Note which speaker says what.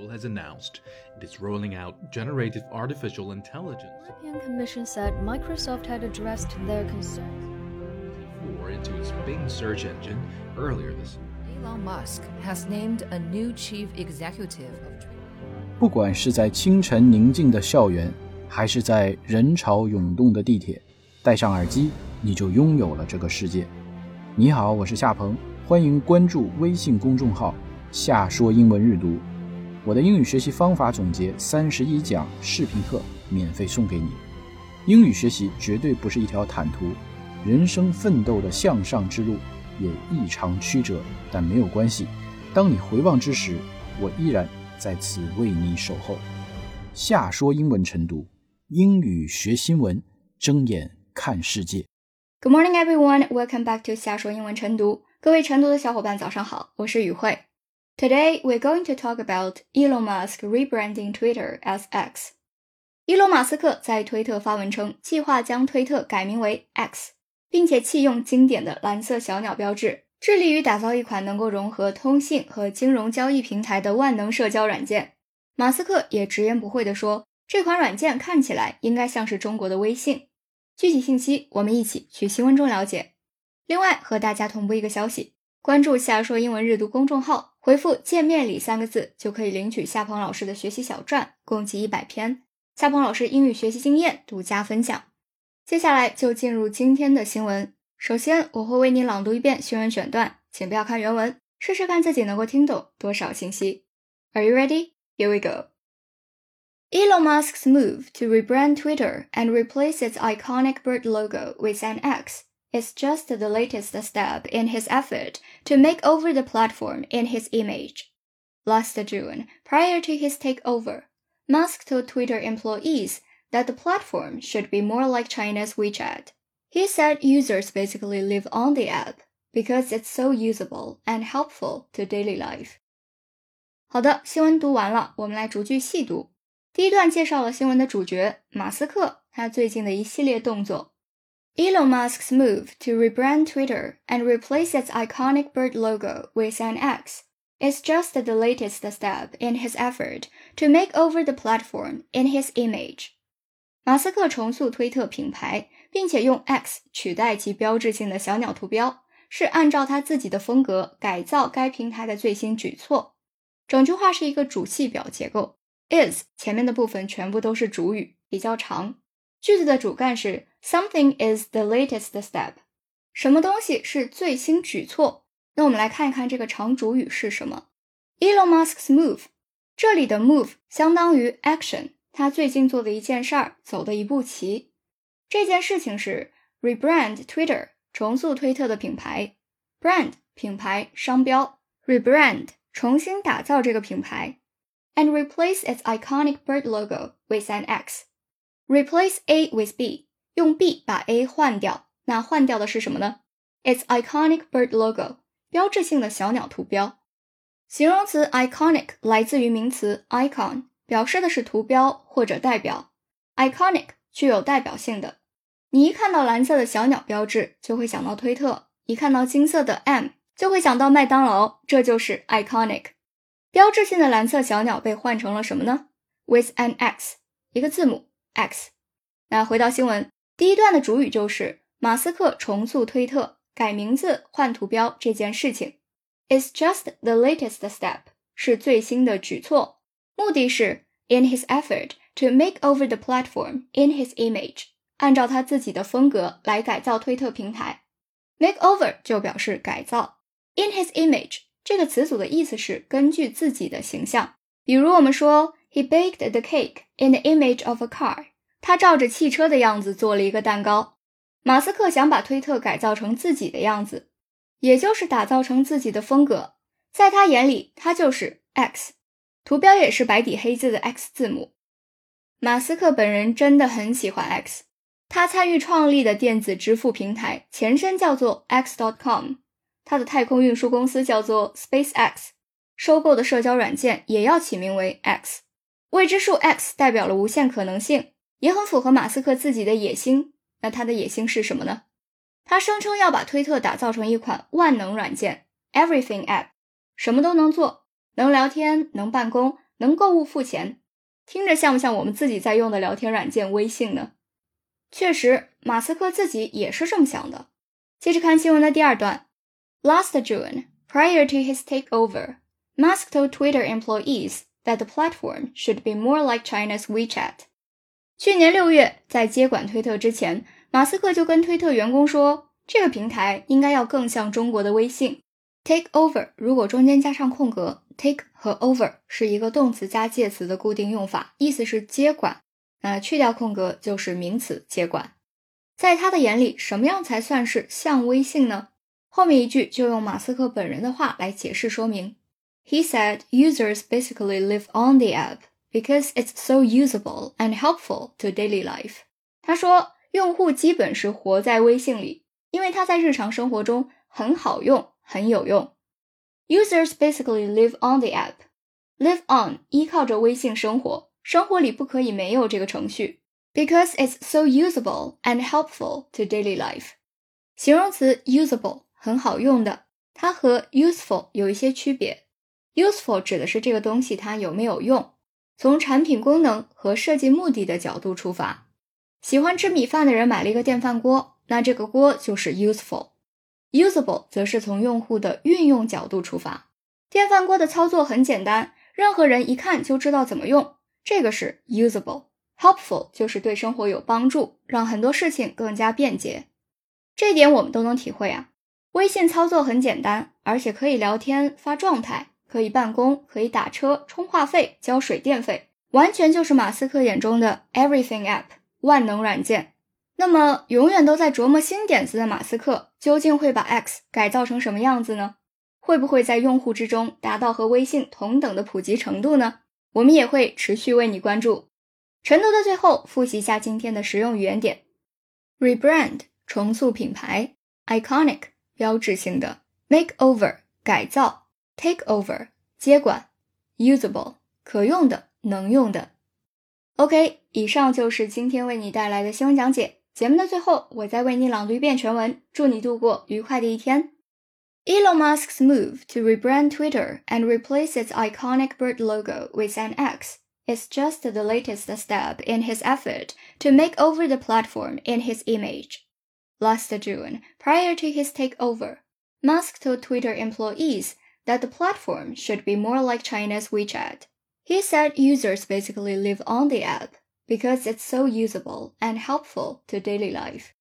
Speaker 1: Google has announced it is rolling out generative artificial intelligence.
Speaker 2: The European Commission said Microsoft had addressed their concerns.
Speaker 1: into its Bing search engine earlier this
Speaker 3: year. Elon Musk has named a new chief executive of Twitter.
Speaker 4: 不管是在清晨宁静的校园，还是在人潮涌动的地铁，戴上耳机，你就拥有了这个世界。你好，我是夏鹏，欢迎关注微信公众号“夏说英文日读”。 我的英语学习方法总结三十一讲视频课免费送给你。英语学习绝对不是一条坦途。人生奋斗的向上之路也异常曲折，但没有关系。当你回望之时，我依然在此为你守候。夏说英文晨读，英语学新闻，睁眼看世界。
Speaker 5: Good morning, everyone. Welcome back to 夏说英文晨读。各位晨读的小伙伴，早上好，我是雨慧。Today we're going to talk about Elon Musk rebranding Twitter as X。伊隆马斯克在推特发文称，计划将推特改名为 X。并且弃用经典的蓝色小鸟标志，致力于打造一款能够融合通信和金融交易平台的万能社交软件。马斯克也直言不讳地说，这款软件看起来应该像是中国的微信。具体信息我们一起去新闻中了解。另外和大家同步一个消息，关注“夏说英文日读”公众号，回复“见面礼”三个字，就可以领取夏鹏老师的学习小传，共计一百篇，夏鹏老师英语学习经验独家分享。接下来就进入今天的新闻。首先，我会为你朗读一遍新闻选段，请不要看原文，试试看自己能够听懂多少信息。Are you ready? Here we go. Elon Musk's move to rebrand Twitter and replace its iconic bird logo with an X is just the latest step in his effort to make over the platform in his image. Last June, prior to his takeover, Musk told Twitter employees that the platform should be more like China's WeChat. He said users basically live on the app because it's so usable and helpful to daily life. 好的，新闻读完了，我们来逐句细读。第一段介绍了新闻的主角马斯克，他最近的一系列动作。 Elon Musk's move to rebrand Twitter and replace its iconic bird logo with an X is just the latest step in his effort to make over the platform in his image. 马斯克重塑推特品牌，并且用 X 取代其标志性的小鸟图标，是按照他自己的风格改造该平台的最新举措。整句话是一个主系表结构，is 前面的部分全部都是主语，比较长。句子的主干是 Something is the latest step，什么东西是最新举措？那我们来看一看这个长主语是什么。Elon Musk's move，这里的 move 相当于 action。他最近做的一件事儿，走的一步棋。这件事情是 rebrand Twitter，重塑推特的品牌。brand 品牌商标，rebrand 重新打造这个品牌，and replace its iconic bird logo with an X。replace A with B， 用 B 把 A 换掉。那换掉的是什么呢？its iconic bird logo，标志性的小鸟图标。形容词 iconic 来自于名词 icon。表示的是图标或者代表，iconic 具有代表性的。你一看到蓝色的小鸟标志，就会想到推特；一看到金色的 M，就会想到麦当劳。这就是 iconic。标志性的蓝色小鸟被换成了什么呢？With an X，一个字母 X。那回到新闻，第一段的主语就是马斯克重塑推特、改名字、换图标这件事情。It's just the latest step，是最新的举措。目的是 in his effort to make over the platform in his image，按照他自己的风格来改造推特平台。make over 就表示改造。in his image 这个词组的意思是根据自己的形象。比如我们说 he baked the cake in the image of a car，他照着汽车的样子做了一个蛋糕。马斯克想把推特改造成自己的样子，也就是打造成自己的风格。在他眼里，他就是 X。图标也是白底黑字的 X 字母。马斯克本人真的很喜欢 X，他参与创立的电子支付平台前身叫做 X.com，他的太空运输公司叫做 SpaceX，收购的社交软件也要起名为 X。未知数 X 代表了无限可能性，也很符合马斯克自己的野心。那他的野心是什么呢？他声称要把推特打造成一款万能软件，Everything App，什么都能做。能聊天，能办公，能购物付钱，听着像不像我们自己在用的聊天软件微信呢？确实，马斯克自己也是这么想的。接着看新闻的第二段：Last June, prior to his takeover, Musk told Twitter employees that the platform should be more like China's WeChat。去年六月，在接管推特之前，马斯克就跟推特员工说，这个平台应该要更像中国的微信。Take over 如果中间加上空格，take 和 over 是一个动词加介词的固定用法，意思是接管。那去掉空格就是名词接管。在他的眼里，什么样才算是像微信呢？后面一句就用马斯克本人的话来解释说明。He said users basically live on the app because it's so usable and helpful to daily life。他说，用户基本是活在微信里，因为它在日常生活中很好用、很有用。Users basically live on the app。Live on 依靠着微信生活，生活里不可以没有这个程序，because it's so usable and helpful to daily life。形容词 usable 很好用的，它和 useful 有一些区别。Useful 指的是这个东西它有没有用， 从产品功能和设计目的的角度出发。喜欢吃米饭的人买了一个电饭锅，那这个锅就是 useful。Usable 则是从用户的运用角度出发。电饭锅的操作很简单，任何人一看就知道怎么用，这个是 usable。Helpful 就是对生活有帮助，让很多事情更加便捷。这点我们都能体会啊。微信操作很简单，而且可以聊天、发状态。可以办公，可以打车、充话费、交水电费，完全就是马斯克眼中的 Everything App 万能软件。那么，永远都在琢磨新点子的马斯克，究竟会把 X 改造成什么样子呢？会不会在用户之中达到和微信同等的普及程度呢？我们也会持续为你关注。晨读的最后，复习一下今天的实用语言点：rebrand 重塑品牌，iconic 标志性的，makeover 改造。Take over 接管，usable 可用的、能用的。OK，以上就是今天为你带来的新闻讲解。节目的最后，我再为你朗读一遍全文，祝你度过愉快的一天。Elon Musk's move to rebrand Twitter and replace its iconic bird logo with an X is just the latest step in his effort to make over the platform in his image. Last June, prior to his takeover, Musk told Twitter employees that the platform should be more like China's WeChat. He said users basically live on the app because it's so usable and helpful to daily life.